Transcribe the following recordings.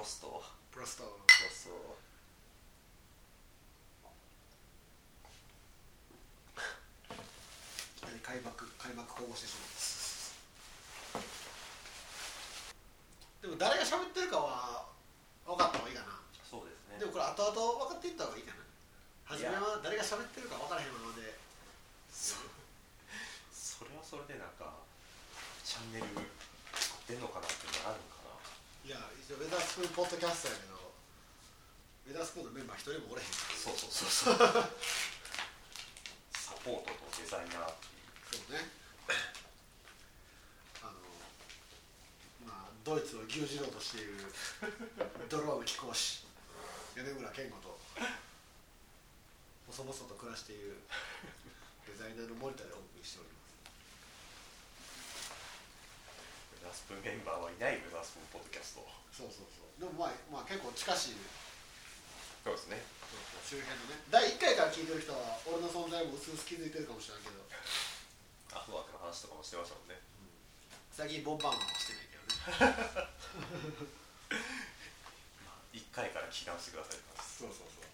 ロストプロストプロスト開幕開幕保護してしまうでも誰が喋ってるかは分かった方がいいかな。そうですね。でもこれ後々分かっていった方がいいかな。初めは誰が喋ってるか分からへんままで。そそれはそれでなんかチャンネル出んのかなってないや一応ウェザースプーンポッドキャストやけどウェザースプーンのメンバー一人もおれへん。そうそうそうそう。サポートとデザイナーっていう。そうね。あのまあドイツを牛耳ろうとしているドローンの貴公子米村健吾と細々と暮らしているデザイナーの森田でお送りしておりますザースプメンバーはいないウェザースプポッドキャスト。そうそうそう。でもまあ、まあ、結構近しいそうですね。周辺のね。第1回から聞いてる人は俺の存在も薄々気づいてるかもしれないけど。アフワークの話とかもしてましたもんね。最近ボンバーマンはしてないけどね。1回から聞き直してくださいそうそうそう。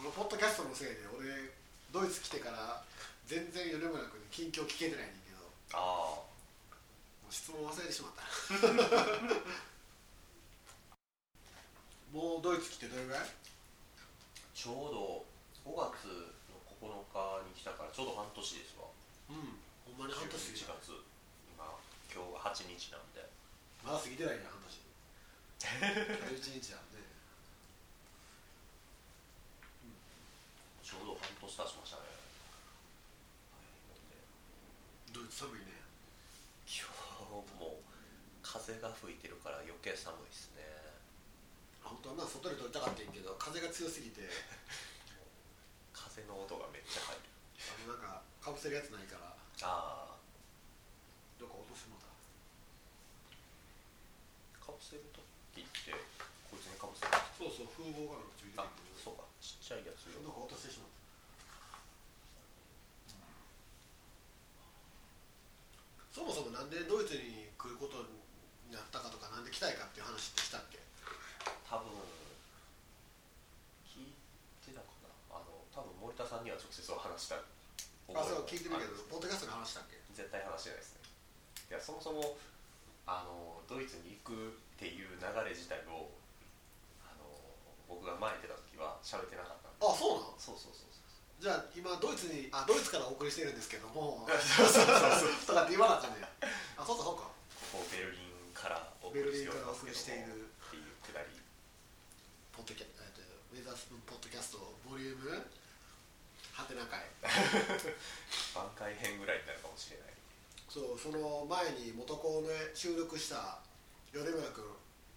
このポッドキャストのせいで俺ドイツ来てから全然米村君に近況聞けてないああ質問忘れてしまった もうドイツ来てどれぐらい？ちょうど5月の9日に来たからちょうど半年ですわ。うん。ほんまに半年。過ぎ11た月。今今日が8日なんで。まだ過ぎてないね半年。11日だね ちょうど半年経ちましたねドイツ寒いね。今日も風が吹いてるから余計寒いですね。本当はな外で撮りたかったけど風が強すぎて。風の音がめっちゃ入る。あのなんかかぶせるやつないから。ああどっか落としてもうたかぶせる時ってこいつにかぶせるそうそう風防がなんかついてるそうか。ちっちゃいやつよ。どっか落としてしまったそもそもなんでドイツに来ることになったかとかなんで来たいかっていう話ってしたっけ？多分聞いてたかなあの多分森田さんには直接は話した。あそう聞いてるけあどポッドキャストで話したっけ？絶対話してないですね。いやそもそもあのドイツに行くっていう流れ自体をあの僕が前に出た時は喋ってなかったんであそうなの？そうそうそうじゃあ今ドイツにあドイツからお送りしてるんですけども。そうそうそうとかって言わなあかんねや。あそうかそうか。ここベルリンからお送ベルりしてリンからお送りおりますけどしているもっていうくだり。ポッドキャえっとウェザースプーンポッドキャストボリューム。はてな会挽回編ぐらいになるかもしれない。そうその前に元校で収録した米村君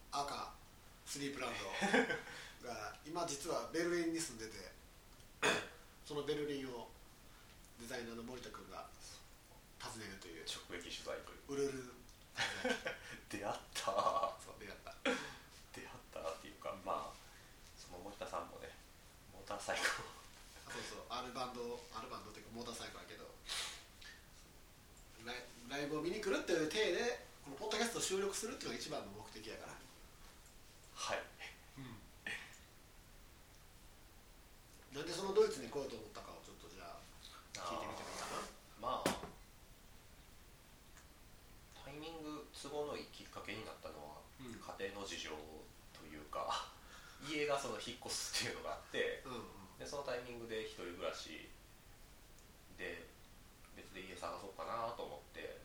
赤スリープランドが今実はベルリンに住んでてそのベルリンをデザイナーの森田君が訪ねるという直撃取材という 出会った。そう出会った。出会ったっていうかまあその森田さんもねモーターサイクあそうそう。アルバンドアルバンドっていうかモーターサイクルやけどライライブを見に来るっていう体でこのポッドキャストを収録するっていうのが一番の目的やから。はいなんでそのドイツに来ようと思ったかをちょっとじゃあ聞いてみてもいいかな？まあタイミング都合のいいきっかけになったのは、うん。家庭の事情というか 家がその引っ越すっていうのがあってうんうん。でそのタイミングで一人暮らしで別で家探そうかなと思って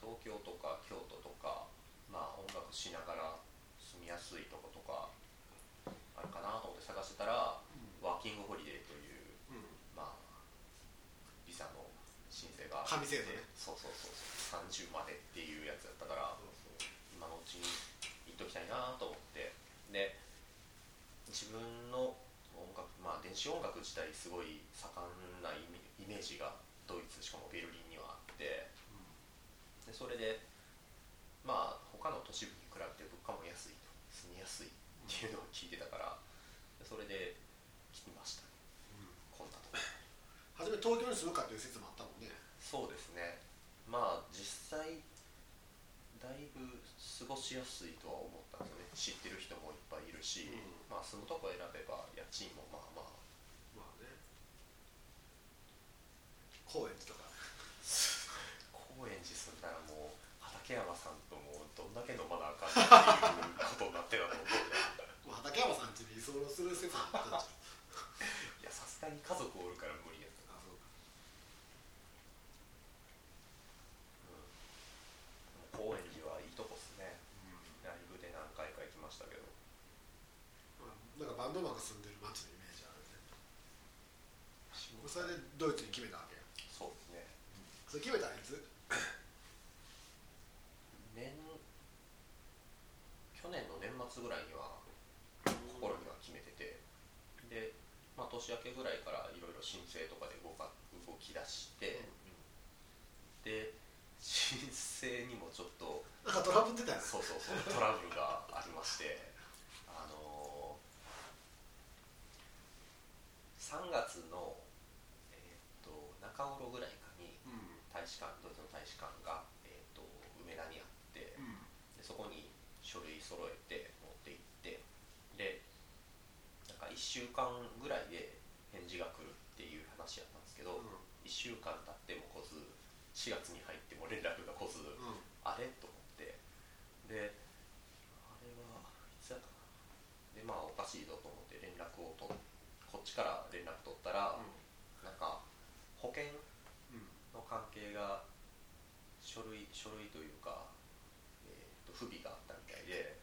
東京とか京都とかまあ音楽しながら住みやすいとことかあるかなと思って探してたら、ワーキングホリデーといううんうんまあビザの申請が。紙制度ね。そうそうそうそう。30までっていうやつやったから今のうちに行っときたいなと思って。で自分の音楽まあ電子音楽自体すごい盛んなイメージがドイツしかもベルリンにはあって。でそれでまあ他の都市部に比べて物価も安いと。住みやすいっていうのを聞いてたから。でそれで来ましたこんなとこ。初め東京に住むかっていう説もあったもんねそうですね。まあ実際だいぶ過ごしやすいとは思ったんですよね。知ってる人もいっぱいいるし、うん。まあ住むとこ選べば家賃もまあまあ。まあね。高円寺とか。高円寺住んだらもう畠山さんともうどんだけ飲まなあかんっていうことになってたと思うもう 畠山さんちに居候する説もあったんじゃん。いやさすがに家族おるから無理やった、あそうかうん、高円寺はいいとこっすねライブで何回か行きましたけどうんなんかバンドマンが住んでる街のイメージあるねそれでドイツに決めたわけやそうですね。それ決めたらいつ？年去年の年末ぐらいには心には決めてて。で、まあ、年明けぐらいからいろいろ申請とかで動か動き出して、で申請にもちょっとなんかトラブってたよねそうそうそうトラブルがありまして。あのー、3月の、中頃ぐらいかにうん。大使館ドイツの大使館が、えー、と梅田にあってうん。でそこに書類揃えて持って行ってでなんか1週間ぐらいで返事が来るっていう話やったんですけど、1週間経っても来ず4月に入っても連絡が来ず、うん。あれ？と思ってであれはいつやったかな。でまあおかしいぞと思って連絡をとこっちから連絡取ったら、なん。か保険うんの関係が書類書類というか、えー、と不備があったみたいで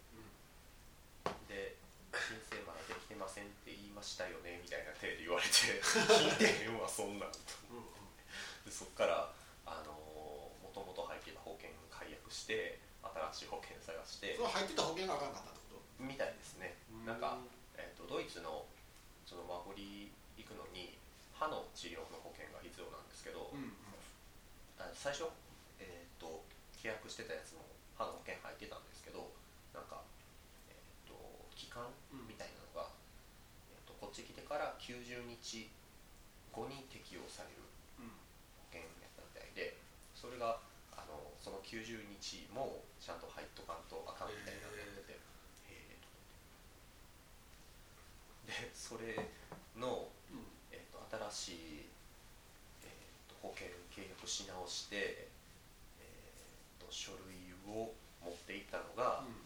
で申請まだできてませんって言いましたよねみたいな手で言われて聞いてへんわそんなんとうんうんでそっからあのもともと入ってた保険解約して新しい保険探してそれ入ってた保険があかんかったってこと？みたいですね。なんか、えー、とドイツのそのマホリ歯の治療の保険が必要なんですけど、うんあ最初、えー、と契約してたやつも歯の保険入ってたんですけどなんか、えー、と期間うん。みたいなのが、えー、とこっち来てから90日後に適用されるうん。保険やったみたいでそれがあのその90日もちゃんと入っとかんとあかんみたいなのやっててへえと思って。でそれしい、えー、と保険契約し直して、えー、と書類を持っていったのが、うん。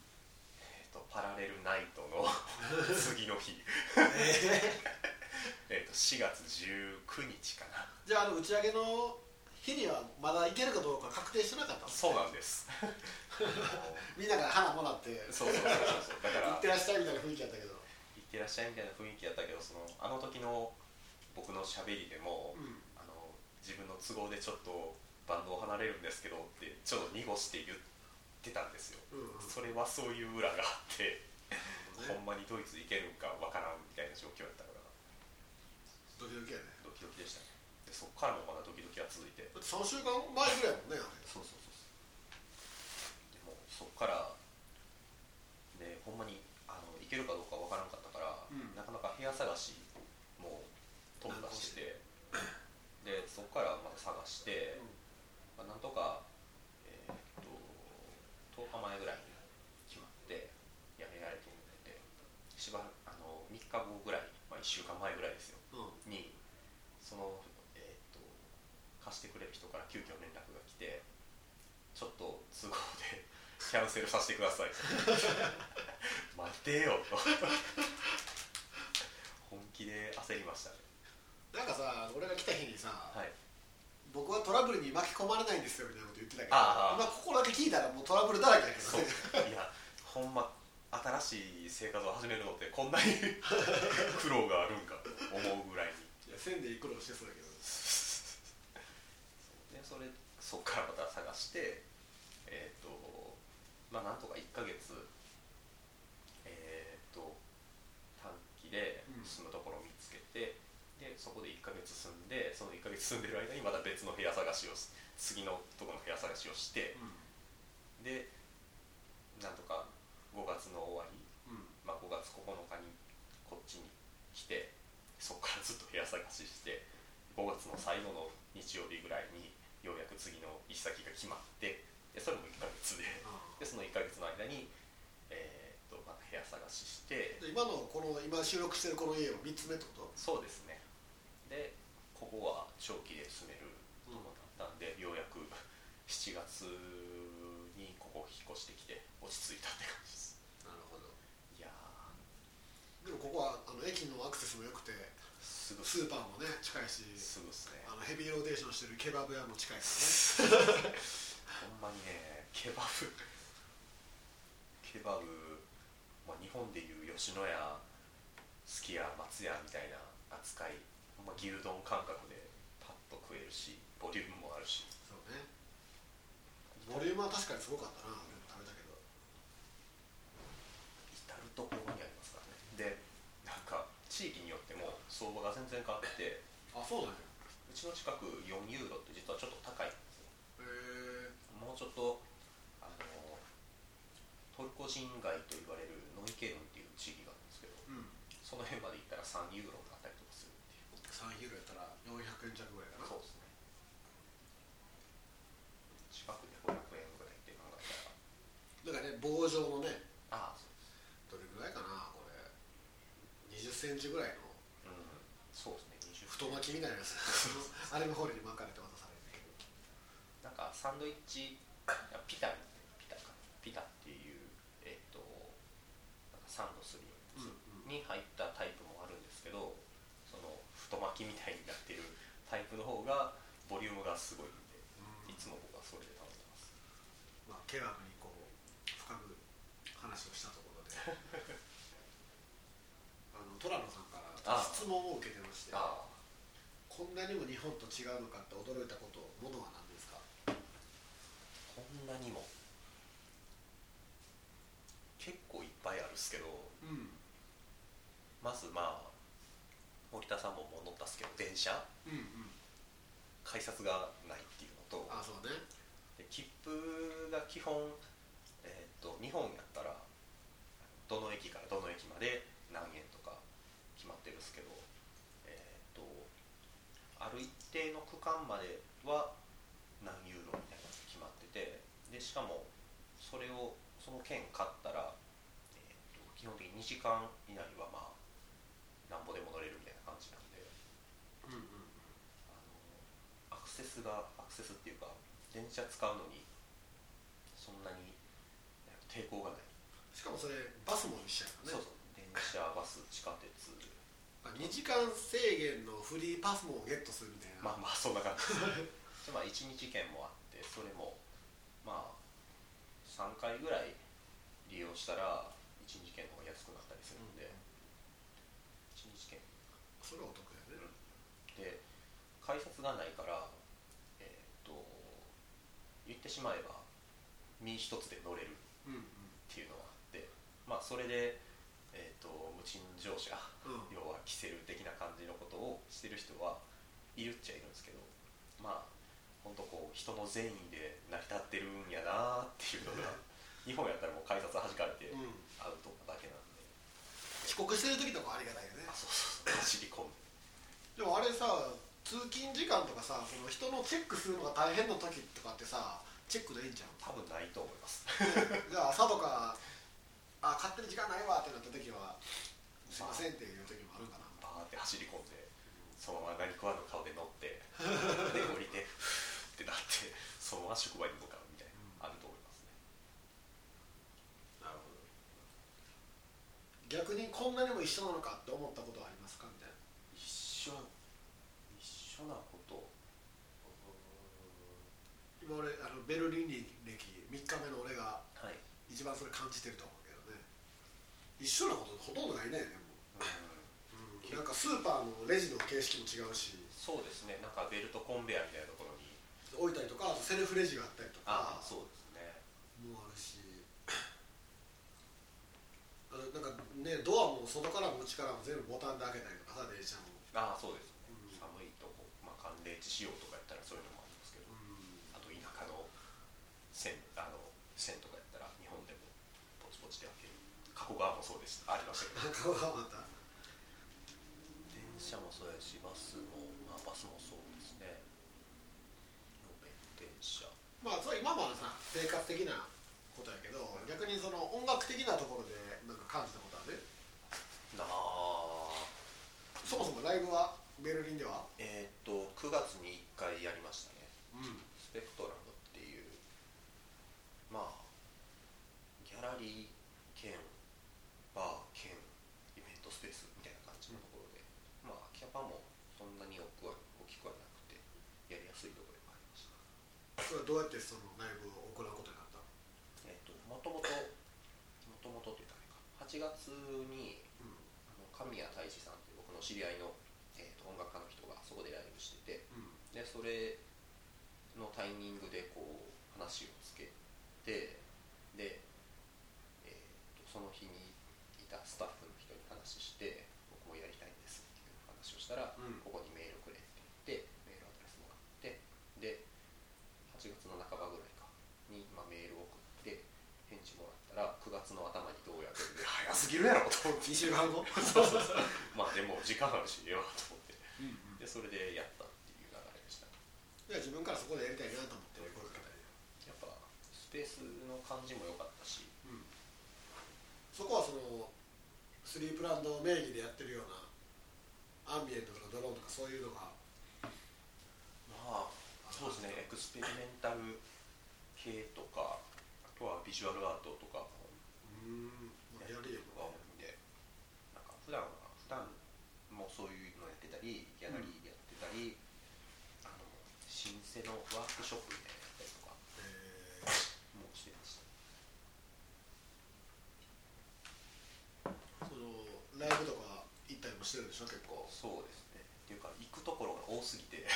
えー、とパラレルナイトの 次の日。えー。と4月19日かな。じゃああの打ち上げの日にはまだ行けるかどうか確定してなかったのそうなんです。みんなから花もらってそうそうそうそう。だから行ってらっしゃいみたいな雰囲気やったけど。行ってらっしゃいみたいな雰囲気やったけどそのあの時の僕のしゃべりでも、うん。あの自分の都合でちょっとバンドを離れるんですけどってちょっと濁して言ってたんですよ、うんうん。それはそういう裏があって、ほどね。ほんまにドイツ行けるんかわからんみたいな状況やったから。ドキドキやね。ドキドキでしたね。でそっからもまだドキドキは続いて。だって3週間前ぐらいやもんね。あれそうそうそう。でもそっからでほんまにあの行けるかどうかわからんかったから、うん。なかなか部屋探しもし。てでそっからまた探して、まあ、なんとか、えーっと10日前ぐらいに決まってやれやれと思っててしばらくあの3日後ぐらい、まあ、1週間前ぐらいですよ。うん。にその、えーっと貸してくれる人から急遽連絡が来てちょっと都合でキャンセルさせてくださいと。待てよと。本気で焦りましたねなんかさ俺が来た日にさ、はい。僕はトラブルに巻き込まれないんですよみたいなこと言ってたけど今ここだけ聞いたらもうトラブルだらけだけどね。いやほんま新しい生活を始めるのってこんなに苦労があるんかと思うぐらいに。いや線で苦労してそうだけど でそれそっからまた探してえっ、とまあなんとか1ヶ月えっ、と短期でうん。住むところそこで1ヶ月住んでその1ヶ月住んでる間にまた別の部屋探しをし次のところの部屋探しをしてでなんとか5月の終わり、うん。うんまあ、5月9日にこっちに来てそこからずっと部屋探しして5月の最後の日曜日ぐらいにようやく次の行き先が決まってでそれも1ヶ月であでその1ヶ月の間に、えー、とまた部屋探ししてで今のこの今収録してるこの家は3つ目ってこと？そうですねでここは長期で住めると思ったんで、ようやく7月にここ引っ越してきて落ち着いたって感じです。なるほど。いやでもここはあの駅のアクセスも良くてーすぐスーパーもね近いしすぐっすね。あのヘビーローテーションしてるケバブ屋も近いからね。ほんまにねケバブ。ケバブ、まあ、日本でいう吉野家すき家松屋みたいな扱いま牛丼感覚でパッと食えるしボリュームもあるし。そうね。ボリュームは確かにすごかったな食べたけど。至る所にありますからね。でなんか地域によっても相場が全然変わっててあそうなんや。うちの近く4ユーロって実はちょっと高いんですよ。へえもうちょっとあのトルコ人街と言われるノイケルンっていう地域があるんですけどうん。その辺まで行ったら3ユーロだっ3ユーロやったら400円弱ぐらいかな。そうですね。近くで500円ぐらいって考えたら。だからね棒状のねああどれぐらいかなこれ。20センチぐらいのうん。そうですね。20太巻きみたいなやつ。あれの方に巻かれて渡されるなんかサンドイッチあピタピタか。ピタっていうえっ、となんかサンドするようなやつに入ったタイプもあるんですけどその太巻きみたいになってるタイプの方がボリュームがすごいんでいつも僕はそれで頼んでます。まあ、ケバブにこう深く話をしたところで あの虎野さんから質問を受けてましてあ。こんなにも日本と違うのかって驚いたことものは何ですか？こんなにも。結構いっぱいあるっすけどうん。まずまあ森田さんも乗ったっすけど電車うんうん。改札がないっていうのとあそうね。で切符が基本、えー、と日本やったらどの駅からどの駅まで何円とか決まってるんですけど、えー、とある一定の区間までは何ユーロみたいなのが決まっててでしかもそれをその券買ったら、えー、と基本的に2時間以内はまあなんぼでも乗れるみたいな感じなんで。うんうんあのアクセスがアクセスっていうか電車使うのにそんなにえ抵抗がない、しかもそれバスも一緒やからね。そうそう。電車バス地下鉄。2時間制限のフリーパスもゲットするみたいな、まあまあそんな感じ。でまあ1日券もあってそれもまあ3回ぐらい利用したら1日券の方が安くなったりするんで、1日券。それはお得やね。で改札がないからと言ってしまえば身一つで乗れるうんっていうのがあってまあそれで、えー、と無賃乗車、要はキセル的な感じのことをしてる人はいるっちゃいるんですけどまあ本当こう人の善意で成り立ってるんやなっていうのが 日本やったらもう改札弾かれてうん。アウトなだけなんで、遅刻してる時とかありがたいよね。あそうそう走り込んででもあれさ通勤時間とかさその人のチェックするのが大変な時とかってさチェックでいいんじゃん？多分ないと思います。じゃあ朝とかあ勝手に時間ないわってなった時はすいませんっていう時もあるんかな。バーって走り込んでそのまま何食わぬ顔で乗って で降りてふーってなってそのまま職場に向かうみたいな、あると思いますね。なるほど。逆にこんなにも一緒なのかって思ったことはありますか？みたいな。一緒一緒なこと。今俺あのベルリン歴3日目の俺がはい。一番それ感じてると思うけどね。一緒なことほとんどないねでも、うん。なんかスーパーのレジの形式も違うし。そうですね。なんかベルトコンベヤーみたいなところに。置いたりとかあとセルフレジがあったりとか。ああそうですね。もあるし。あのなんかねドアも外からも内からも全部ボタンで開けたりとかさ電車も、ああそうですまあ、寒冷地仕様とかやったらそういうのもありますけどあと田舎の線あの線とかやったら日本でもポチポチで開ける。加古川もそうです。ありまし たけど電車もそうやしバスも、まあ、バスもそうですね。路面電車。まあそれ今もさ生活的なことやけど逆にその音楽的なところでなんか感じたことある？なあ。そもそもライブはベルリンでは？えーっと9月に1回やりましたね。うん。スペクトラムっていうまあギャラリー兼バー兼イベントスペースみたいな感じのところで、まあキャパもそんなに大きくは大きくはなくてやりやすいところでもありました。それはどうやってそのライブを行うことになったえっともともともともとって言ったらあれか。8月にうん。神谷太一さんっていう僕の知り合いの、えー、と音楽家の人がそこでライブしててうんでそれのタイミングでこう話をつけてで、えー、とその日にいたスタッフの人に話して僕もやりたいんですっていう話をしたら、うん。ここにメールくれって言ってメールアドレスもらってで8月の半ばぐらいかに、まあ、メールを送って返事もらったら9月の頭にどうやって早すぎるやろと思って。2週間後。まあでも時間あるしええわと思って。うん。でそれでやったっていう流れでしたいや自分からそこでやりたいなと思って声かけたり。やっぱスペースの感じも良かったし。うん。そこはそのスリープランド名義でやってるようなアンビエントとかドローンとかそういうのが。まあそうですね。エクスペリメンタル系とかあとはビジュアルアートとかも。うん。まあやりやってるのが多いんで。なんか普段は普段もそういうのやってたりギャラリーシンセのワークショップみたいなやったりとかえーもしてましたそのライブとか行ったりもしてるでしょ結構そうですねっていうか行くところが多すぎて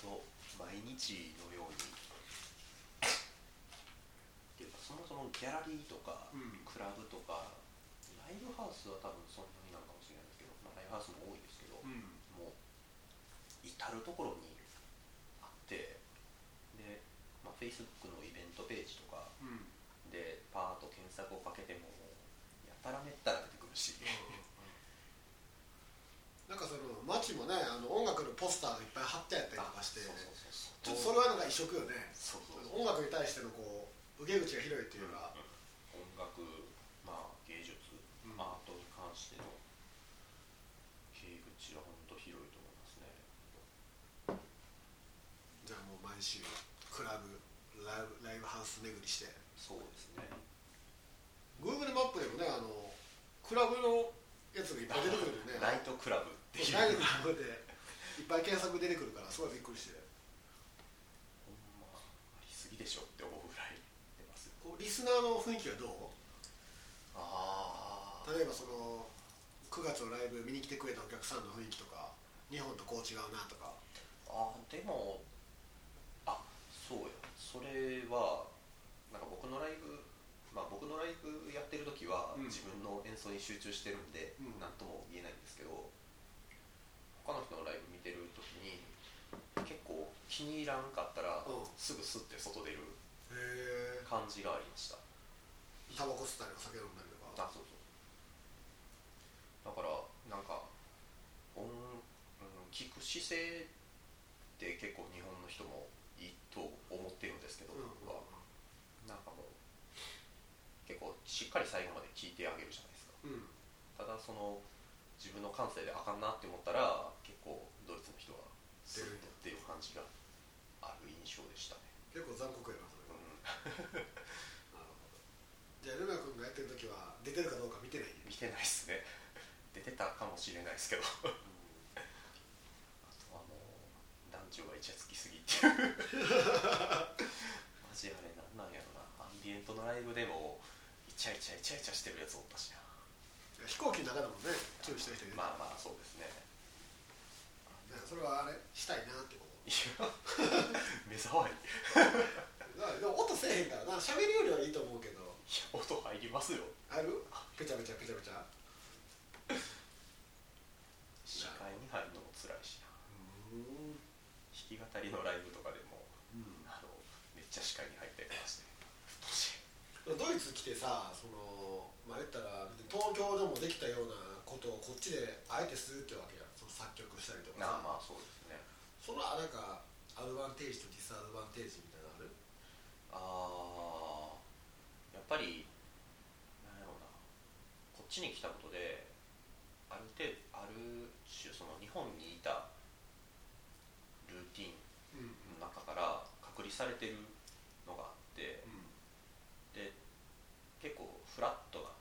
ちょっと毎日のようにっていうかそもそもギャラリーとか、うんクラブとかライブハウスは多分そんなになのかもしれないですけど、まあ、ライブハウスも多いですけど、うん。至る所にあってで、まあ、Facebook のイベントページとかうん。でパーッと検索をかけてもやたらめったら出てくるし、なんかその街もねあの音楽のポスターがいっぱい貼ってあったりとかしてちょっとそれはなんか異色よね。音楽に対してのこう受け口が広いっていうか、音楽、まあ、芸術、うんアートに関しての経口は本当広いと思いますねじゃあもう毎週クラブライブライブハウス巡りして。そうですね。Google マップでもねあのクラブのやつがいっぱい出てくるよね。ナイトクラブっていう。ナイトクラブでいっぱい検索出てくるからすごいびっくりして。ほんまありすぎでしょって思うぐらい出ますこうリスナーの雰囲気はどう？あ例えばその9月のライブ見に来てくれたお客さんの雰囲気とか日本とこう違うなとか。あでもあそうやそれはなんか僕のライブまあ僕のライブやってる時はうん。自分の演奏に集中してるんでうん。何、とも言えないんですけど他の人のライブ見てる時に結構気に入らんかったら、うん。すぐ吸って外出る感じがありました。タバコ吸ったりお酒飲んだりとか。あそうそう。だからなんか音、うん、聞く姿勢って結構日本の人もと思ってるんですけど、うん。僕は。なんかもう結構しっかり最後まで聞いてあげるじゃないですか。うん。ただその自分の感性であかんなって思ったら結構ドイツの人はスッとっていう感じがある印象でしたね、結構残酷やなそれうん、は、なるほど。じゃあルナ君がやってる時は出てるかどうか見てない？見てないっすね。出てたかもしれないですけど。あとはもう団長がイチャつっていうマジあれなんなんやろな。アンビエントのライブでもイチャイチャイチャイチャしてるやつおったしな。飛行機の中でもね注意してる人いる、まあまあそうですね。ねそれはあれしたいなってこいや目障り。でも音せえへんからな。喋るよりはいいと思うけど。や音入りますよ。ある？ペチャペチャペチャペチャ視界に入るのも辛いしなうん弾き語りのライブとかでもあのめっちゃ視界に入ったりとかして。ドイツ来てさそのまあ言ったら東京でもできたようなことをこっちであえてするってわけやその作曲したりとかさ。まあまあそうですね。そのなんかアドバンテージとディスアドバンテージみたいなのある？ああやっぱりなんやろうな。こっちに来たことである程度ある種その日本にいたルーティンうんの中から隔離されてるのがあってで結構フラットな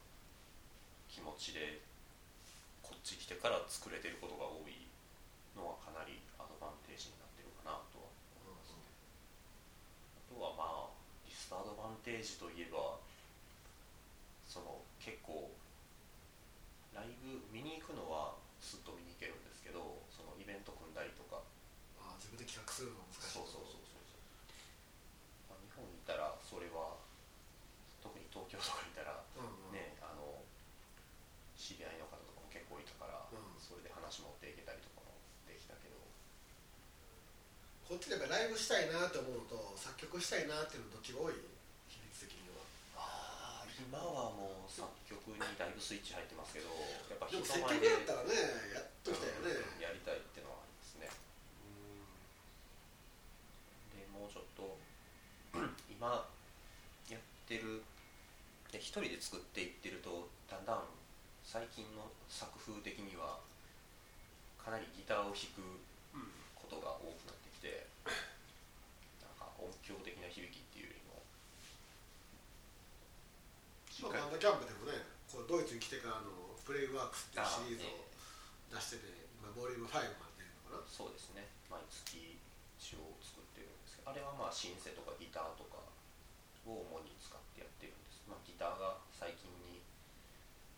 気持ちでこっち来てから作れてることが多いのはかなりアドバンテージになってるかなとは思いますね。あとはまあディスアドバンテージといえばその結構ライブ見に行くのはすっと見に行けるんですけどそのイベント組んだりとかああ自分で企画するのが難しいそうそうそうそうそう、まあ、日本にいたらそれは特に東京とかにいたらうんうん。ねあの知り合いの方とかも結構いたから、うん。それで話持っていけたりとかもできたけど。こっちでやっぱライブしたいなって思うのと作曲したいなっていうのどっちが多い？比率的には。ああ今はもう作曲にだいぶスイッチ入ってますけどやっぱでも人積極前でやったらねやっときたよね。うんやりたいっていうのはありますね。でもうちょっと 今やってるで一人で作っていってるとだんだん最近の作風的にはかなりギターを弾くうんことが多くなってきてなんか音響的な響きっていうよりも。しっかりまあバンドキャンプでもねこうドイツに来てからのプレイワークスっていうシリーズを出してて今ボリューム5まで出るのかな。そうですね。毎月一応作ってるんですけどあれはまあシンセとかギターとかを主に使ってやってるんで。す、まあ、ギターが最近に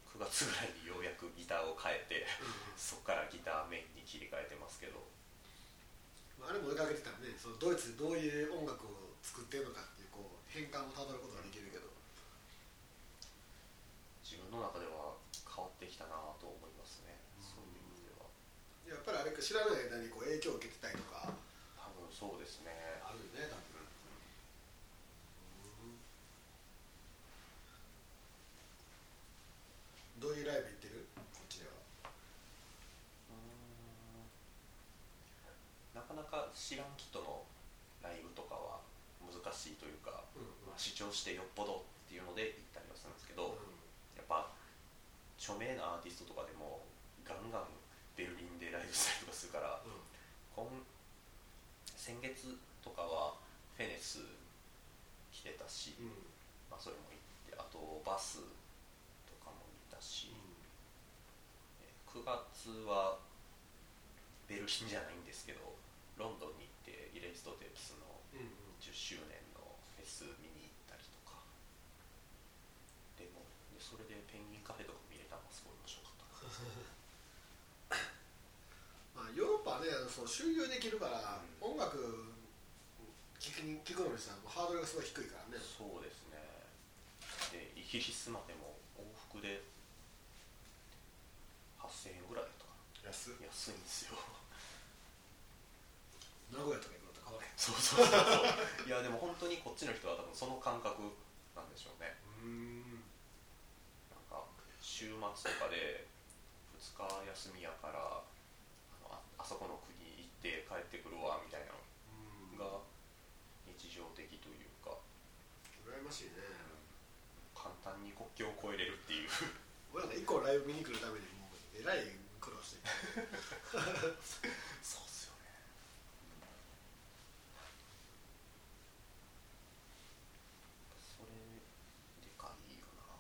9月ぐらいにようやくギターを変えてそこからギターメインに切り替えてますけど。まあ、あれも追いかけてたらね。そのドイツでどういう音楽を作ってるのかっていうこう変換をたどることができるけど。自分の中では変わってきたなと思いますね。そういう意味では。やっぱりあれか知らない間にこう影響を受けてたりとか。多分そうですねあるよね多分どういうライブ行ってる？こっちでは。なかなか知らん人のライブとかは難しいというか、うんまあ、主張してよっぽどっていうので行ったりはするんですけど、うやっぱ著名なアーティストとかでもガンガンベルリンでライブしたりとかするからん。今先月とかはフェネス来てたし、うん。まあ、それも行ってあとバスたし、え9月はベルリンじゃないんですけどロンドンに行ってイレストテープスのうん10周年のフェス見に行ったりとか。でもでそれでペンギンカフェとか見れたのがすごい面白かった まあ、ヨーロッパはねそう収容できるから、う音楽聴くに聴くのにさハードルがすごい低いからね。そうですね。でイギリスまでも往復で8000円ぐらいとか。安い安いんですよ。名古屋とか行くのと変わらへん。そうそうそうそう。いやでも本当にこっちの人は多分その感覚なんでしょうね。うん。なんか週末とかで2日休みやからあのああそこの国行って帰ってくるわみたいなのが日常的というか。羨ましいね。簡単に国境を越えれるっていう。俺なんか一個ライブ見に来るためにえらい苦労してそうっすよね。それでかいよな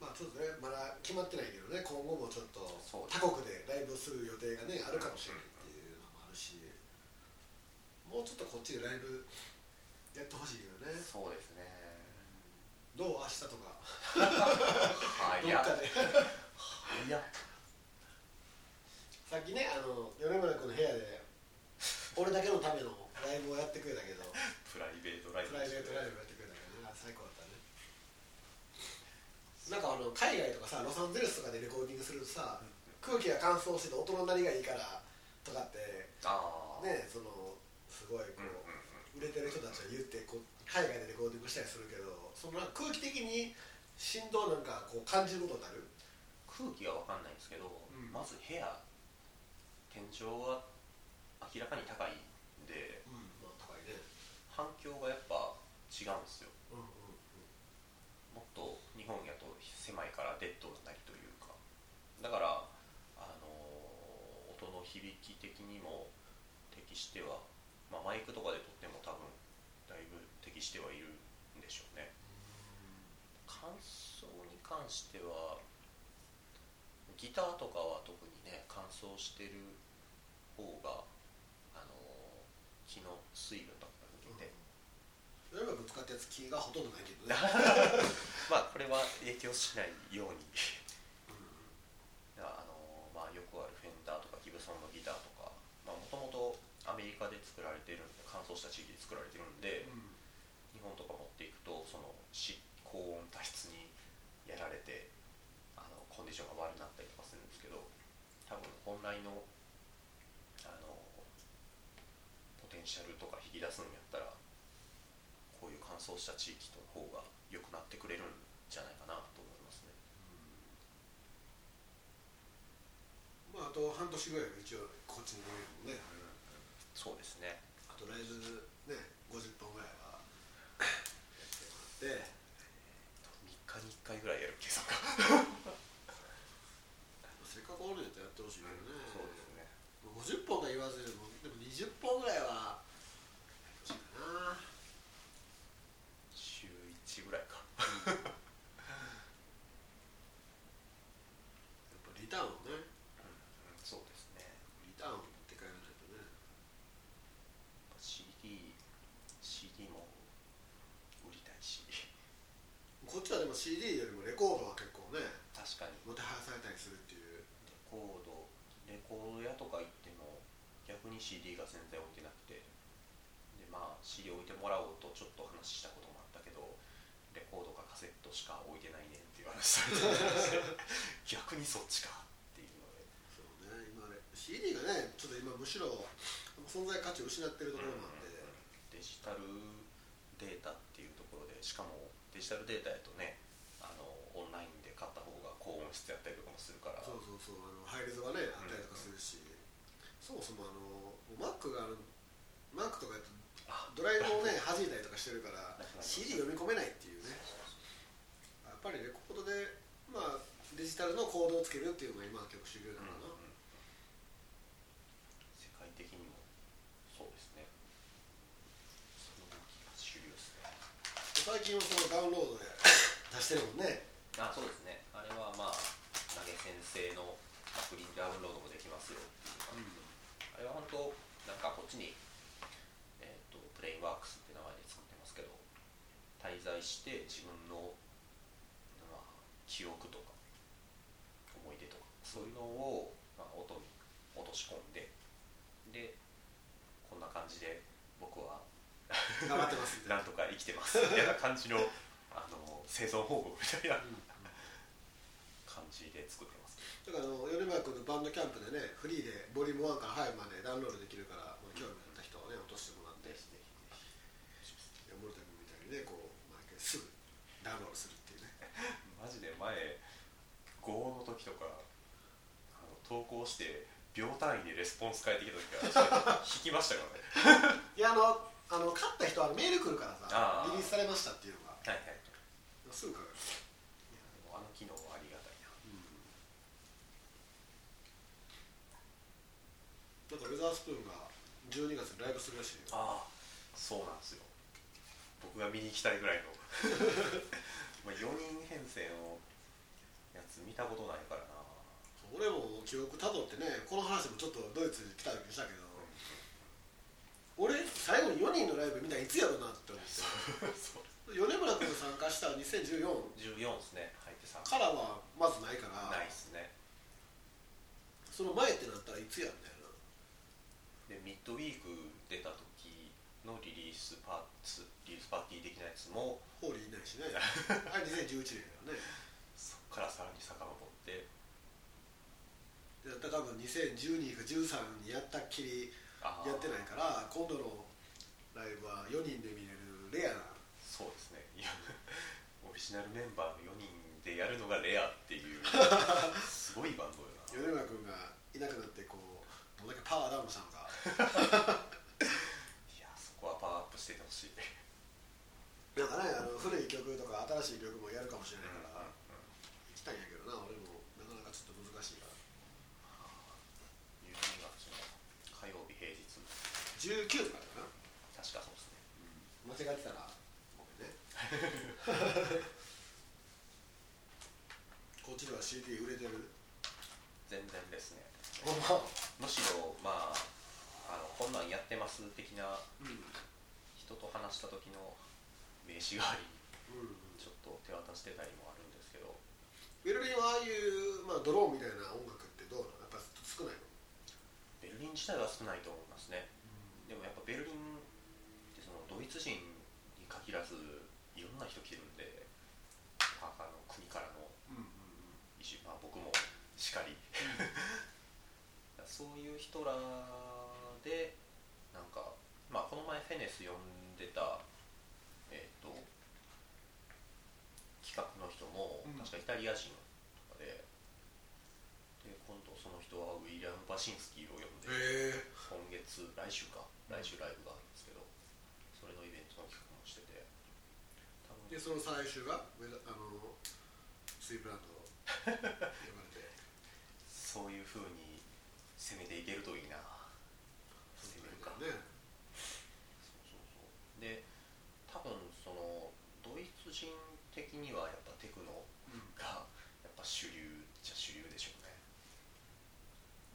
まあちょっとねまだ決まってないけどね今後もちょっと他国でライブする予定がねあるかもしれないっていうのもあるしもうちょっとこっちでライブやってほしいよね。そうですねどう明日とか。はどっかで。いやさっきねあの米村君の部屋で俺だけのためのライブをやってくれたけど。プライベートライブプライベートライブやってくれたけどあ最高だったね。なんかあの海外とかさロサンゼルスとかでレコーディングするとさ空気が乾燥してて音の鳴りがいいからとかってねそのすごいこうんうんう売れてる人たちが言ってこう海外でレコーディングしたりするけどその空気的に振動なんかこう感じることになる？空気が分かんないんですけど、ん。まず部屋天井は明らかに高いんでうん。まあ高いね。反響がやっぱ違うんですよ。うんうんもっと日本やと狭いからデッドなりというか。だからあの音の響き的にも適しては、まあ、マイクとかで撮っても多分だいぶ適してはいるんでしょうね。感想に関してはギターとかは特にね乾燥してる方があの木の水分とかが抜けて、それがぶつかったやつ気がほとんどないけどね。まあこれは影響しないように。あのまあよくあるフェンダーとかギブソンのギターとかもともとアメリカで作られてるんで乾燥した地域で作られてるんで、日本とか持っていくとそのし高温多湿にやられてあのコンディションが悪くなったりとかするんですけど多分本来のあのポテンシャルとか引き出すんやったらこういう乾燥した地域の方が良くなってくれるんじゃないかなと思いますね。まああと半年ぐらいは一応こっちにね。そうですね。あとライブね50本ぐらいはやってもらって3日に1回ぐらいやる計算がせっかくおるんやったらやってほしいけどねそうですねもう50本とは言わずでもでも20本ぐらいはやってほしいかな週1ぐらいかやっぱリターンをねそうですねリターンを持って帰らないとね CD CD も売りたいしこっちはでも CD よりもレコードは結構ね確かにもてはやされたりするっていうレコードレコード屋とか行っても逆に CD が全然置いてなくて。でまあ CD 置いてもらおうとちょっと話したこともあったけどレコードかカセットしか置いてないねんっていう話されて 逆にそっちかっていうので。そうね今ね CD がねちょっと今むしろ存在価値を失ってるところもあって、デジタルデータっていうところでしかもデジタルデータやとねあのオンラインで買った方が高音質やったりとかもするから。そうそうそうあのハイレゾがねあったりとかするし、そもそもあの Mac がある Mac とかやとあドライブをね弾いたりとかしてるから CD 読み込めないっていうね。やっぱりレコードでまあデジタルのコードをつけるっていうのが今は結構主流だからな、世界的にもそうですね。その動きが主流ですね。最近はそのダウンロードで 出してるもんね。あそうですね。あれはまあ投げ先生のアプリダウンロードもできますよれは本当なんかこっちに、えー、とプレインワークスって名前で作ってますけど滞在して自分の、まあ、記憶とか思い出とかそういうのを、まあ、音に落とし込んででこんな感じで僕は頑張ってます。なんとか生きてます。みたいな感じのあの生存報告みたいな感じで作ってますだからあの米村君のバンドキャンプでねフリーでボリューム1から5までダウンロードできるから、まあ、興味あった人はね落としてもらって森田君みたいにねこう毎回すぐダウンロードするっていうね。ひ マジで前豪の時とかあの投稿して秒単位でレスポンス変えてきた時は引きましたからね。いやあのあの買った人はメール来るからさリリースされましたっていうのが。はいはいすぐる、あの機能はありがたいななんかウェザースプーンが12月にライブするらしいよ。ああそうなんですよ。僕が見に行きたいぐらいの。まあ4人編成のやつ見たことないからな。俺も記憶たどってねこの話もちょっとドイツに来た時にしたけど俺最後に4人のライブ見たらいつやろうなって思って。そう米村君が参加した2014 14ですね。入って3からはまずないから。ないっすね。その前ってなったらいつやんだよでミッドウィーク出た時のリリースパーツリリースパーティー的なやつもなホーリーいないしね。あれ2011年だよね。そっからさらに遡って。だったら多分2012か13にやったっきりやってないから今度のライブは4人で見れるレアな。そうですね。いや オリジナルメンバーの4人でやるのがレアっていう すごいバンドよな。米村君がいなくなってこうどんだけパワーダウンしたのやそこはパワーアップしててほしい。なんかねあの古い曲とか新しい曲もやるかもしれないから、うんうん行きたいんやけどな俺もなかなかちょっと難しいから。12月の火曜日平日。19とかだな。確かそうですね。間違ってたらごめんね。こっちでは CD 売れてる？全然ですね。むしろまあこんなんやってます的なうん人と話した時の名刺代わりにうん。ちょっと手渡してたりもあるんですけど。ベルリンはああいう、まあ、ドローンみたいな音楽ってどうなの？やっぱ少ないの？ベルリン自体は少ないと思いますね。でもやっぱベルリンってそのドイツ人に限らずいろんな人来てるんで他の国からのうんうん移住まあ僕もしかり。そういう人らでなんかまあこの前フェネス呼んでたえっ、と企画の人もうん。確かイタリア人とかで、で今度その人はウィリアム・バシンスキーを呼んでへえ今月来週か来週ライブがあるんですけどそれのイベントの企画もしててでその最終があのスイープランド呼ばれて。そういうふうに攻めていけるといいなか。ねそうそうそう。で多分そのドイツ人的にはやっぱテクノうん。がやっぱ主流じゃ主流でしょうね。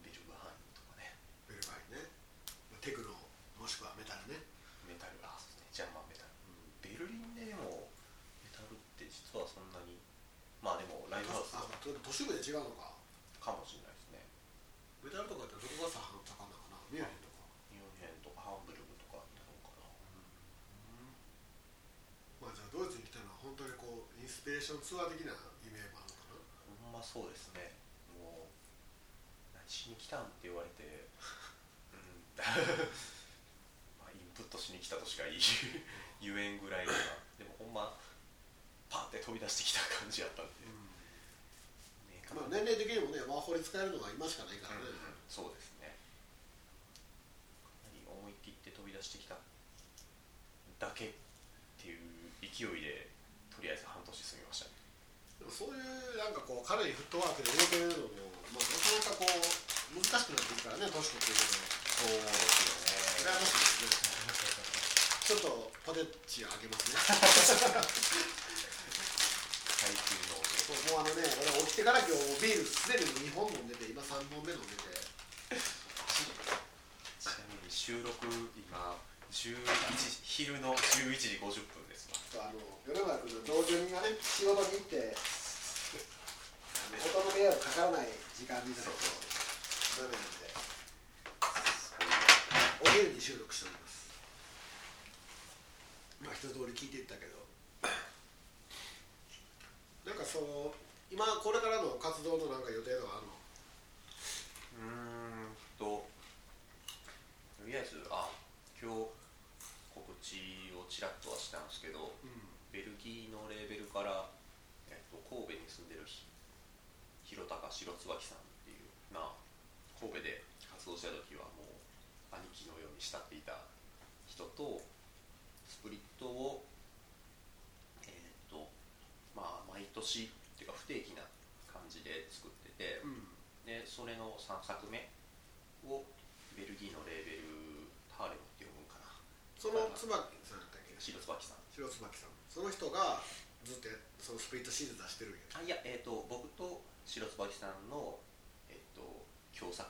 ベルグハインとかね。ベルバインね。まあテクノもしくはメタルね、メタルあそうですね。ジャーマンメタル。ベルリンででもメタルって実はそんなにまあでもライブハウスあ都市部で違うのか。かもしれないですね。メタルとかってどこが盛ん盛んなのかなミュンヘンとかミュンヘンとかハンブルグとかになるのかなまあじゃあドイツに来たのは本当にこうインスピレーションツアー的な意味もあるのかな？ほんまそうですね。もう何しに来たんって言われてうん。まあインプットしに来たとしか言い言えんぐらいのがでもほんまパーって飛び出してきた感じやったんで、明確まあ年齢的にもねワーホリ使えるのが今しかないからね、そうですね。思い切って飛び出してきただけっていう勢いでとりあえず半年過ぎましたねでもそういうなんかこう軽いフットワークで動けるのも、まあ、なかなかこう難しくなっていくからね年取っていくとそうですよ羨まねしいですね。ちょっとポテチあげますね。最近のそうもうあのね。俺起きてから今日ビールすでに2本飲んでて今3本目飲んでてちなみに収録今11昼の11時50分です。わあの米村君の同居人がね仕事に行ってあの音の迷惑かからない時間になるとダメなんで。お昼に収録しております。まあ一通り聞いていったけど。なんかその今これからの活動のなんか予定とかあるの？うーんととりあえずあ今日をちらっとはしたんですけどベルギーのレーベルから、えっと、神戸に住んでるひ広高白椿さんっていうまあ神戸で活動した時はもう兄貴のように慕っていた人とスプリットをえっとまあ毎年っていうか不定期な感じで作ってて、うん。でそれの3作目をベルギーのレーベルハーレムって読むんかなその椿さんだっけ？白椿さん。白椿さん。その人がずっとやそのスプリットシーズン出してるんや。あいやえっ、と僕と白椿さんのえっ、と共作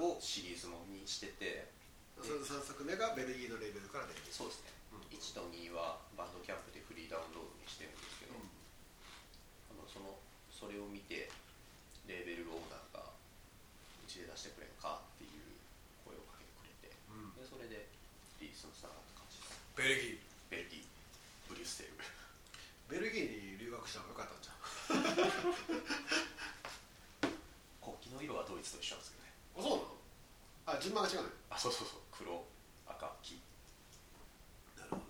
をシリーズもにしてて。その3作目がベルギーのレーベルから出てるそうですね、うん。1と2はバンドキャンプでフリーダウンロードにしてるんですけど、あのそのそれを見てレーベルオーナーがうちで出してくれんかっていう声をかけてくれてうんでそれでリリースにつながった感じですベルギー。ベルギー。ブリュッセル。ベルギーに留学した方がよかったんじゃん 国旗の色はドイツと一緒なんですけどね。あそうなの？あ順番が違うねあそうそうそう。黒赤黄。なるほど。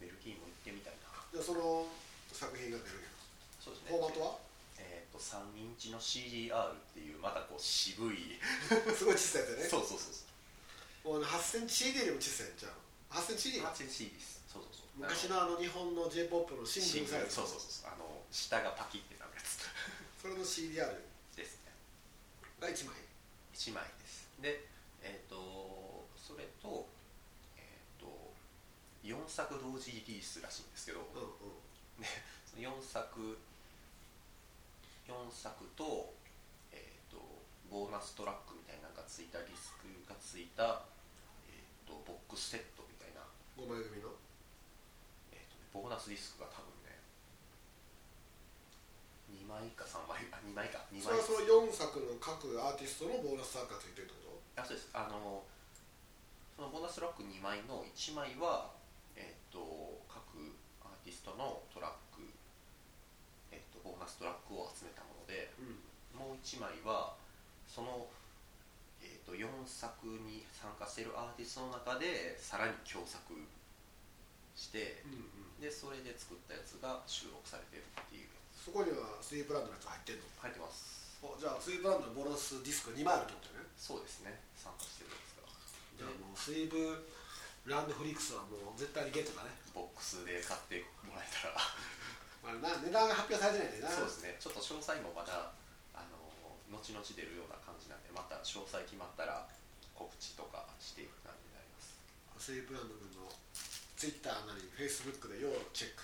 ベルギーも行ってみたいな。じゃあその作品が出るけそうですね。どフォーマットは？えっ、とと3インチの CDR っていうまたこう渋い。すごい小さいやつよね。そうそうそうそう。もう8センチ CD よりも小さいんちゃう？8センチ CD が 8cm です。そうそうそう。昔のあの日本の j p o p のシングルサイズそうそうそう。そうあの下がパキってなるやつ。それの CDR ですね。が1枚。1枚です。でえっ、とそれとえっ、と4作同時リリースらしいんですけど、うんうん。でその4作4作と,、えー、とボーナストラックみたいなのがついたディスクがついた、えー、とボックスセット5枚組の？えーとね、ボーナスディスクが多分ね2枚か3枚あ2枚か2枚。それはその4作の各アーティストのボーナスサーカーついてるってこあそうです。あのそのボーナストラック2枚の1枚は、えー、と各アーティストのトラック、えー、とボーナストラックを集めたものでとうん。もう1枚はその、えー、と4作に参加しているアーティストの中でさらに共作してうんうん。でそれで作ったやつが収録されてるっていう。そこにはスリープランドのやつ入ってんの？入ってます。おじゃあスリープランドのボーナスディスク2枚あるってことね。そうですね。参加してるやつが。じゃあもうスリープランドフリックスはもう絶対にゲットだね。ボックスで買ってもらえたら。まあな値段が発表されてないんでな。そうですね。ちょっと詳細もまだ後々出るような感じなんでまた詳細決まったら告知とかしていく感じになります。スリープランド君のツイッターなりフェイスブックで要チェック。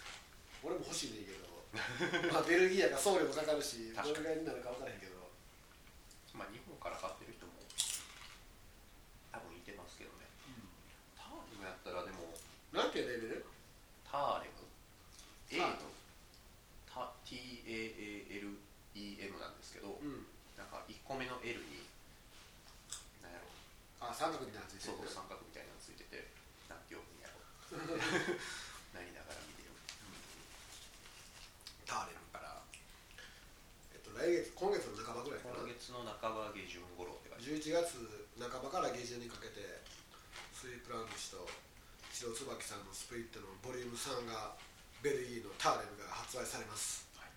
俺も欲しいねんけど。まあベルギーやから送料もかかるしどれぐらいになるか分からへんけど。まあ日本から買ってる人も多分いてますけどね。ターレムやったらでもなんていうレベル？ターレム？A の？タ TAALEM なんですけど、うんなんか1個目の L に何やろ？あ三角みたいなやつそうる三角みたいなのついてて何て読むんやろ。なりながら見てる、ターレムからえっと来月今月の半ばぐらいかな。今月の半ば下旬頃って感じ。11月半ばから下旬にかけてスイープランド氏と白椿さんのスプリットのボリューム3がベルギーのターレムが発売されます、はい。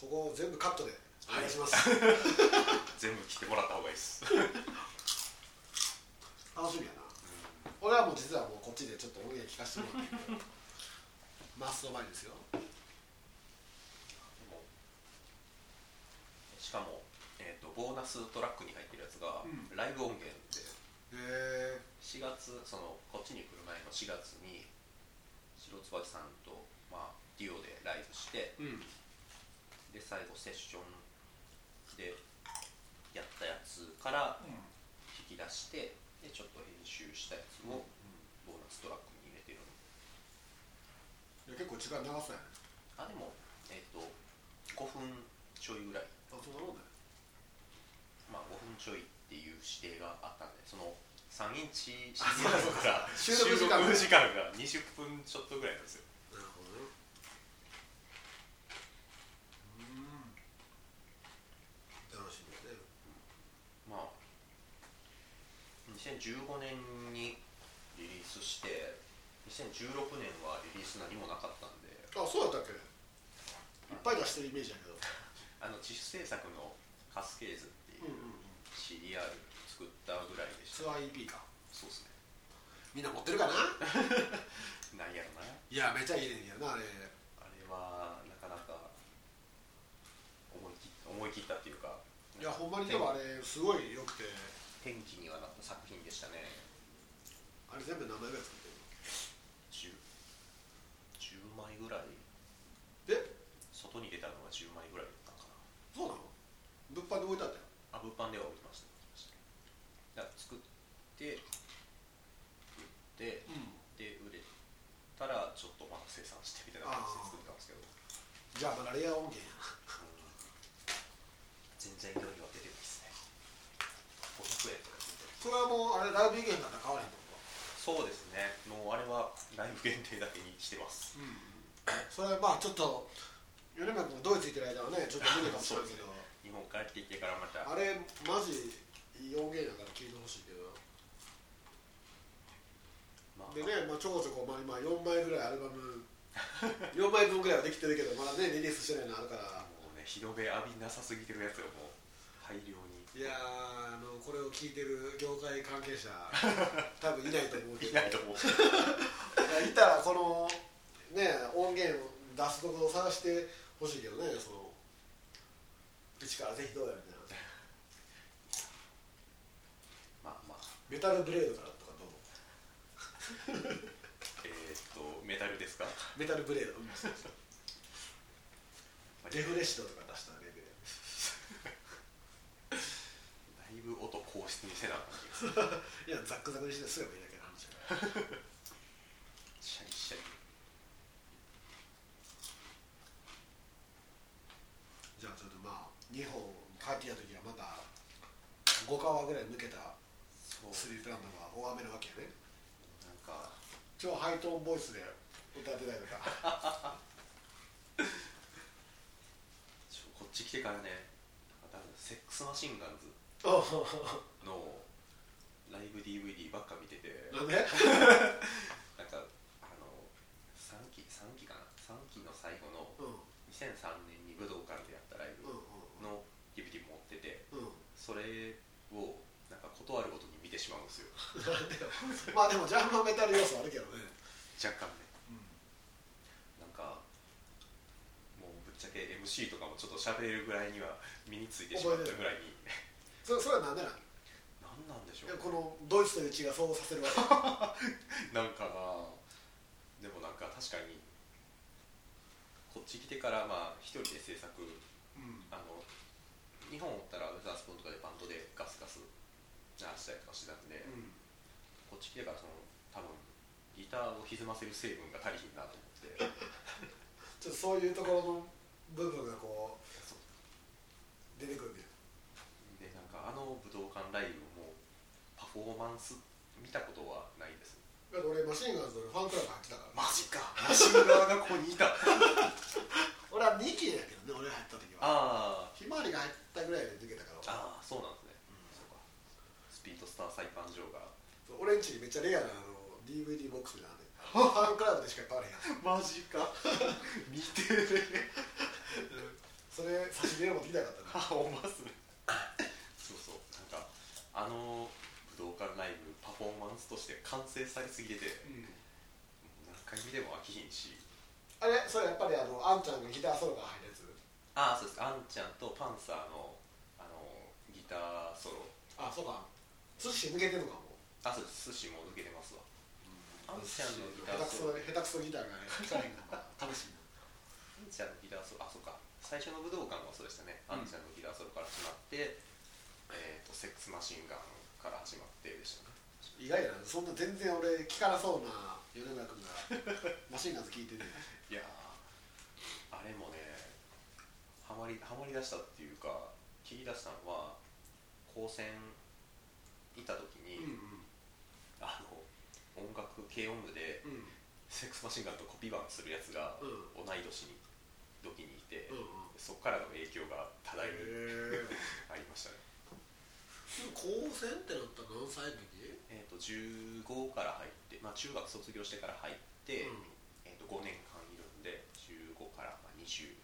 ここを全部カットでお願いします、全部切ってもらった方がいいです。楽しみやな。俺はもう実はもうこっちでちょっと音源聞かせてもらって。マスト前ですよ。しかも、えー、とボーナストラックに入ってるやつが、うん。ライブ音源で。へえ4月そのこっちに来る前の4月に白椿さんと、まあ、デュオでライブしてうん。で最後セッションでやったやつから引き出してでちょっと編集したやつをボーナストラックに入れてる。いや結構時間長そうやね。あでもえっ、と5分ちょいぐらい。あそんなもんだよ。まあ5分ちょいっていう指定があったんでその3インチ収録時間が。20分ちょっとぐらいなんですよなるほどねうん楽しみだねまあ2015年にリリースして2016年はリリース何もなかったんで。あそうだったっけ？いっぱい出してるイメージやけど。あの自主制作のカスケーズっていう CDR 作ったぐらいでした、ツアー EP か。そうですね。みんな持ってるかな？なんやろな。いやめちゃいいねんけどなあれ。あれはなかなか思い切思い切ったっていうか。いやほんまにでもあれすごい良くて転機にはなった作品でしたね。あれ全部何枚ぐらい作ってる 10, 10枚ぐらい。ので外に出たのが10枚ぐらいだったかな。そうなの？物販で置いてあったよ。あ物販では置いてました。だから作って売ってで売れたらちょっとまた生産してみたいな感じで作ってたんですけど、じゃあまだレア音源やうん。全然世には出てないですね500円とか全然それはもうあれライブイベントだったら買わそうですね。もうあれはライブ限定だけにしてます。とそれはまあちょっと米山君がドイツ行ってる間はねちょっと無理かもしれないけど日本帰ってきてからまた。あれマジ音源だから聞いてほしいけど。まあ。でね、まあ、ちょこちょこ、まあ、今4枚ぐらいアルバム 4枚分ぐらいはできてるけどまだねリリースしてないのあるから。もうね日の目浴びなさすぎてるやつがもう大量にいやーあのこれを聞いてる業界関係者 多分いないと思うけど。いないと思う。いたらこのね音源を出すところを探してほしいけどねそのうちからぜひどうやみたいな。まあまあ。メタルブレードからとかどう？えー、っとメタルですか？メタルブレード。デフレシドとか出したレベルだいぶ音高質にせな。いやザックザクにしてすればいいだけの話だからシャリシャリ。じゃあちょっとまあ日本帰ってきた時はまた5皮ぐらいむけたスリープランドが大雨なわけやね。なんか。超ハイトーンボイスで歌ってたりとか。ちょこっち来てからね多分セックスマシンガンズ のライブ DVD ばっか見てて。なんで？なんかあの3期3期かな？3期の最後のうん。2003年に武道館でやったライブうんの DVD 持っててうん。うんそれをなんか断るごとに見てしまうんですよ。まあでもジャンメタル要素あるけどね。若干ね。なんかもうぶっちゃけ MC とかもちょっと喋れるぐらいには身についてしまったぐらいにそそれはなんでなん？何なんでしょいうやねこのドイツという地がそうさせるわけ。なんかなでもなんか確かにこっち来てからまあ一人で制作うん。あの日本おったらウェザースプーンとかでバンドでガスガス鳴らしたりとかしてたんで、こっち来てからその多分ギターを歪ませる成分が足りひんなと思って。ちょっとそういうところの部分がこう出てくるんかあの武道館ライブもパフォーマンス見たことはないです。だって俺マシンガンズのファンクラブ入ってたから。マジか。マシン側がここにいた。俺は2期やけどね俺入った時は。あひまわりが入ったぐらいで抜けたから。あああそうなんですね、そうか。スピードスター裁判所が。そう俺んちにめっちゃレアなあの DVD ボックスなんでファンクラブでしか買われへんマジか。見てる。それ差し入れ持ってきたかったな。あおますそうそうなんかあの武道館ライブパフォーマンスとして完成されすぎてて、何回見ても飽きひんし。あれ？それやっぱりあのあんちゃんがギターソロが入るやつ？ああそうです。あんちゃんとパンサーのあのギターソロ。あそうか。寿司抜けてるのかも。あそうです。寿司も抜けてますわ。あんちゃんのギターソロ。下手くそギターがね弾かれへんのが楽しいなあんちゃんのギターソロ。あそうか。最初の武道館はそうでしたね、あんちゃんのギターソロから始まってえっ、とセックスマシンガンから始まってでしたね。意外やな。そんな全然俺聞かなそうな米村君が マシンガンズ聞いてて。いやーあれもねハマりハマりだしたっていうか聞き出したのは高専いた時に、あの音楽軽音部でうん。うんセックスマシンガンとコピー版するやつがうん。同い年に時にいて、うんうん。そこからの影響が多大にへ ありましたね高専ってなったら何歳の時？えっ、と15から入って、まあ、中学卒業してから入って、うん。えー、と5年間いるんで15からまあ20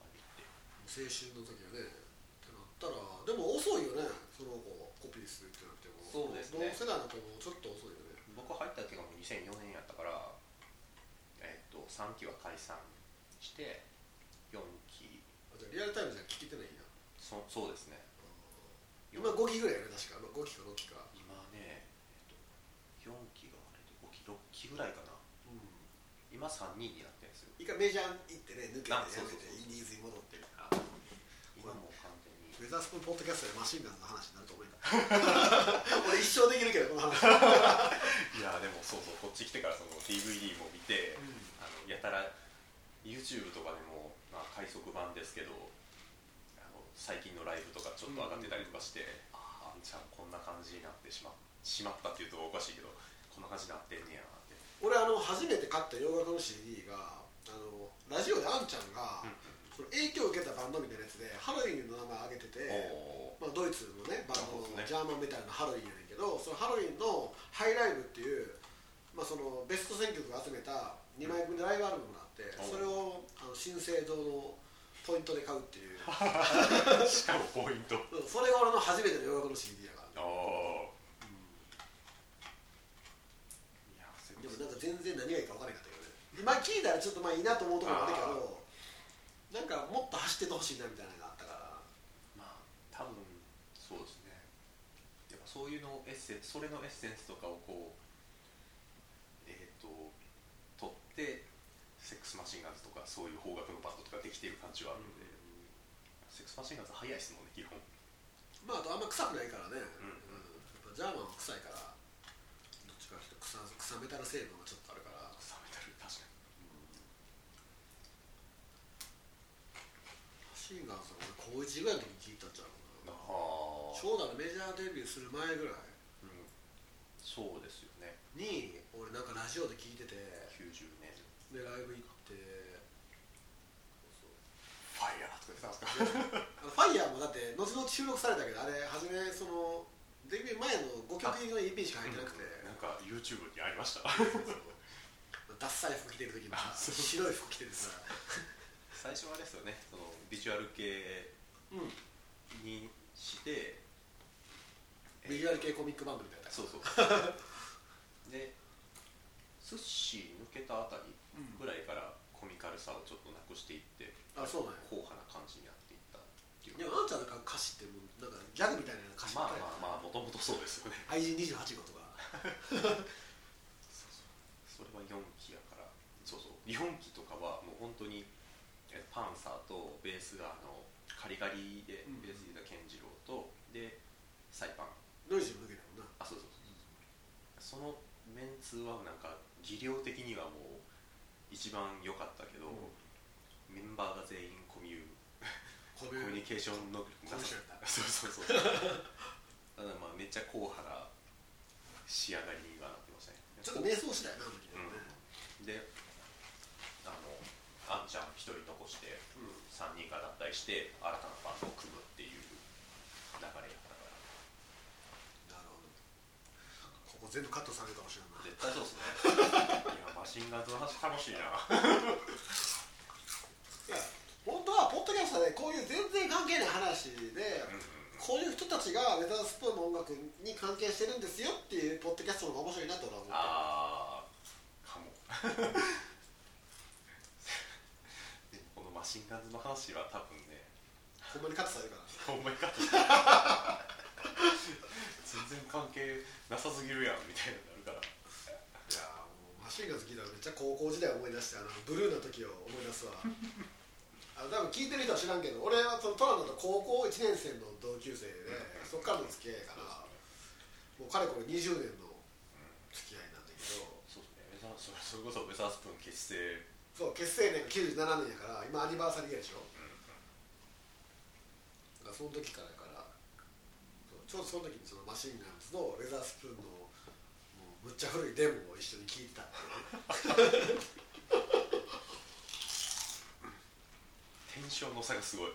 までいって。青春の時はねってなったらでも遅いよねその子。コピーするってなっても。そうですね。同世代の子もちょっと遅いよね。僕入った時がもう2004年やったから、えっと3期は解散して4期。あじゃあリアルタイムじゃ聞けてないんやそそうですね今5期ぐらいやね確か。5期か6期か。今ね、えっと4期があれで5期6期ぐらいかな。うん。今3人になってるんですよ。一回メジャー行ってね抜けてあやめてインディーズに戻って今もう完全に。ウェザースプーンポッドキャストでマシンガンズの話になると思う 俺一生できるけどこの話。いやでもそうそうこっち来てからその DVD も見て、あのやたら YouTube とかでも、まあ、快速版ですけど最近のライブとかちょっと上がってたりとかして、あああんちゃんこんな感じになってしましまったっていうとおかしいけどこんな感じになってんねやって。俺あの初めて買った洋楽の CD があのラジオであんちゃんが、その影響を受けたバンドみたいなやつでハロウィンの名前挙げてて、おまあ、ドイツのねバンドのジャーマンメタルのハロウィンやねんけどそのハロウィンのハイライブっていう、まあ、そのベスト選曲を集めた2枚組のライブアルバムがあってうんそれをあの新生堂のポイントで買うっていう しかもポイント。うんそれが俺の初めての洋楽の CD やから、ああいやでもなんか全然何がいいか分からなかったけどね。今聞いたらちょっとまあいいなと思うところもあ。るけどなんかもっと走っててほしいなみたいなのがあったから。まあ多分そうですね。やっぱそういうのエッセンそれのエッセンスとかをこうえっ、と取ってセックスマシンガンズとかそういう邦楽のバンドとかできている感じはあるので、セックスマシンガンズ早いですもん。ね基本まああとあんま臭くないからね、うん。やっぱジャーマンは臭いからどっちかというと臭臭メタル成分がちょっとあるから。臭メタル確かマシンガンズは俺高1ぐらいの時に聞いたんちゃうかな。にあちょうどあのメジャーデビューする前ぐらい。うん、そうですよね。に俺なんかラジオで聞いてて。90年。でライブ行って。ファイヤーとか言ってたんですか？ファイヤーもだって後々収録されたけどあれ初めそのデビュー前の5曲入りの EP しか入ってなくて、なんか YouTube にありました。ダッサい服着てる時に白い服着ててさ。最初はあれですよねそのビジュアル系うんにしてビジュアル系コミックバンドみたいな。そうそう。でスッシー抜けたあたりぐらいからコミカルさをちょっとなくしていってあそうなんや。硬派な感じになっていったっていう。でもあんちゃんなんか歌詞ってもうなんかギャグみたいな歌詞まあばっかりやまあまあもともとそうですよね。愛人28号とか。それは4期やから。そうそう。4期とかはもう本当にえパンサーとベースがあのカリガリでうん。ベースでいた健次郎とでサイパン。ノイジーも抜けたもんな。あそうそうそう。そのメンツはなんか技量的にはもう一番良かったけど、メンバーが全員コミュ ココミュニケーション能力コミュ障やった。そうそうそう。ただまあめっちゃ硬派な仕上がりにはなってましたね。ちょっと瞑想したよなうん。であのあんちゃん一人残してうん。3人が脱退して新たなバンドを組むっていう流れやったからなるほどここ全部カットされるかもしれない。絶対そうですね。いやマシンガンズの話楽しいな。いや本当はポッドキャストでこういう全然関係ない話で、うんうんこういう人たちがウェザースプーンの音楽に関係してるんですよっていうポッドキャストの方が面白いなと俺は思ってああかも。で もこのマシンガンズの話は多分ねほんまにカットされるから。ほんまにか全然関係なさすぎるやんみたいになるから。いやーもうマシンガンズ聞いたらめっちゃ高校時代思い出してあのブルーの時を思い出すわ。あの多分聞いてる人は知らんけど俺はそのトラノと高校1年生の同級生で、そっからの付き合いやからもうかれこれ20年の付き合いなんだけど。そうですねそれそれこそウェザースプーン結成。そう結成年が97年やから今アニバーサリーぐらいでしょ。だからその時からちょうどその時にそのマシンガンズのウェザースプーンのもうむっちゃ古いデモを一緒に聴いてた。っていうねテンションの差がすごい。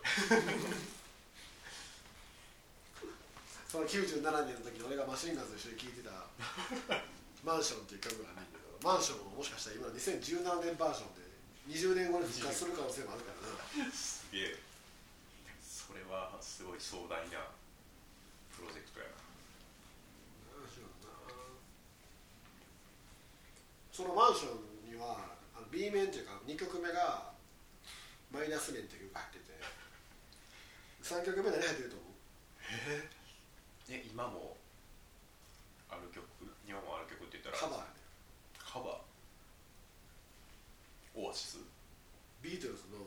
その97年の時に俺がマシンガンズと一緒に聴いてた「マンション」っていう曲があるんだけどマンションももしかしたら今の2017年バージョンで20年後に復活する可能性もあるからな。すげえ。それはすごい壮大なプロジェクトやなマンションなそのマンションにはあの B 面っていうか2曲目が「マイナス面」っていう曲が入ってて3曲目何入ってると思う？え？今もある曲今もある曲って言ったらカバー。カバー。オアシス？ビートルズの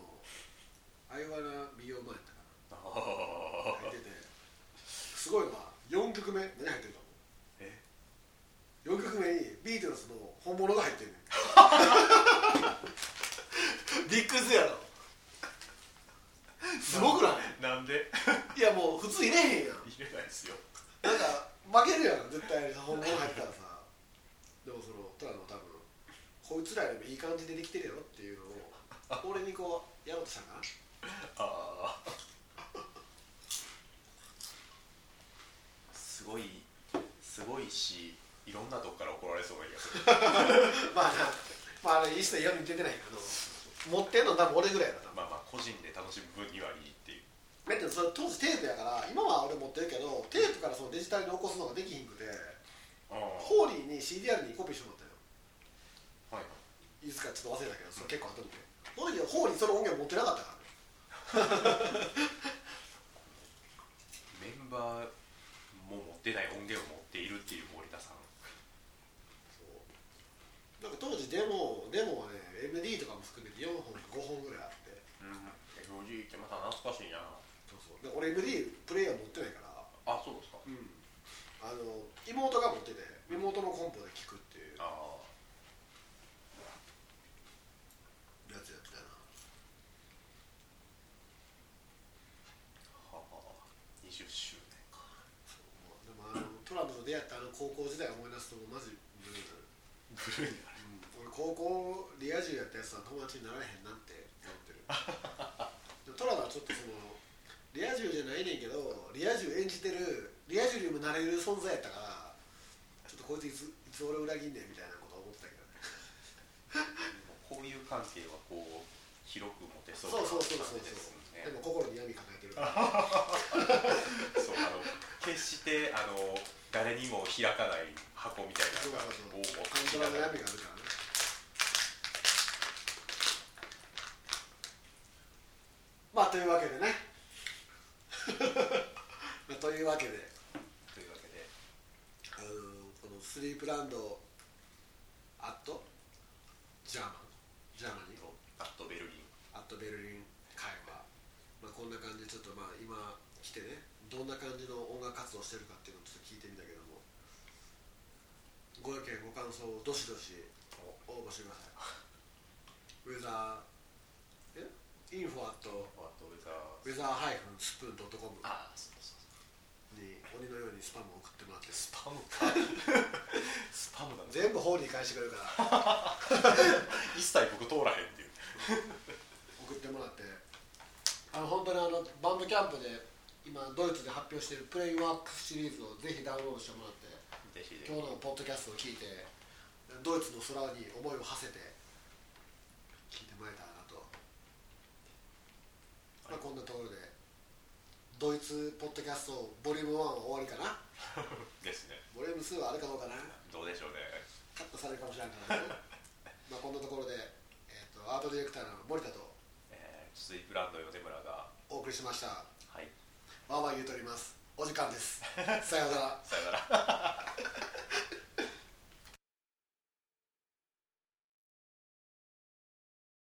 「I wanna be your man」やったか。あなあ入っててすごいのは4曲目何入ってると4曲目にビートルズの本物が入ってるねん。びっくりするやろ。すごくない？なんで？いやもう普通入れへんやん。入れないですよ。なんか負けるやん絶対本物入ったらさ。でもそのトラの多分こいつらよりもいい感じでできてるやろっていうのを俺にこうやろうとしたんかなああ。すごいすごいしいろんなとこから怒られそうな気がする。まあなまああれ一切世に出てないけど持ってんの多分俺ぐらいだな。まあまあ個人で楽しむ分にはいいっていう。だってそれ当時テープやから今は俺持ってるけどテープからそのデジタルに起こすのができひんくてホーリーに CDR にコピーしてもらったよ。いはい。いつかちょっと忘れたけどそれ結構後にねその時はホーリーその音源持ってなかったからね。メンバーも持ってない音源を持っているっていう森田さんなんか当時デモデモはね MD とかも含めて4本か5本ぐらいあって。うん。FOG ってまた懐かしいな。そうそう。で俺 MD プレイヤー持ってないから。あそうですか。うん。あの妹が持ってて妹のコンポで聴くっていうやあつやってたな。あはあ。20周年か。そう。でもあのトランプと出会ったあの高校時代を思い出すとマジブルーになる。ブルーにな高校リア充やったやつは友達になられへんなって思ってる。トラはちょっとそのリア充じゃないねんけどリア充演じてるリア充にもなれる存在やったからちょっとこいついついつ俺裏切んねんみたいなこと思ってたけどね。こういう関係はこう広く持てそそううなそうそうそう。感じですね。でも心に闇抱えてるから。そうあの決してあの誰にも開かない箱みたいなのがそうそうカントラの闇があるからねまあというわけでね。まあというわけで。というわけで。あのこのスリープランドアットジャーマン。ジャーマニーアットベルリン。アットベルリン会話、まあ、こんな感じでちょっとまあ今来てねどんな感じの音楽活動してるかっていうのをちょっと聞いてみたけども。ご意見ご感想をどしどし応募してください。ウェザーえインフォアットウェザーウェザーハイフンスプーンドットコム。あそうそうに鬼のようにスパムを送ってもらって。スパムか。スパムだね全部ホーリー返してくれるから。一切僕通らへんっていう。送ってもらって。あの本当にあのバンドキャンプで今ドイツで発表しているプレインワークスシリーズをぜひダウンロードしてもらって。今日のポッドキャストを聞いてドイツの空に思いを馳せて聞いてもらえたらなと、まあ、こんなところでドイツポッドキャストボリューム1は終わりかな？ですね。ボリューム2はあるかどうかな？どうでしょうね。カットされるかもしれないからね。まあこんなところで、えー、とアートディレクターの森田とえー、スイープランド米村がお送りしました。はい。わーわー言うとります。お時間です。さようなら。さよなら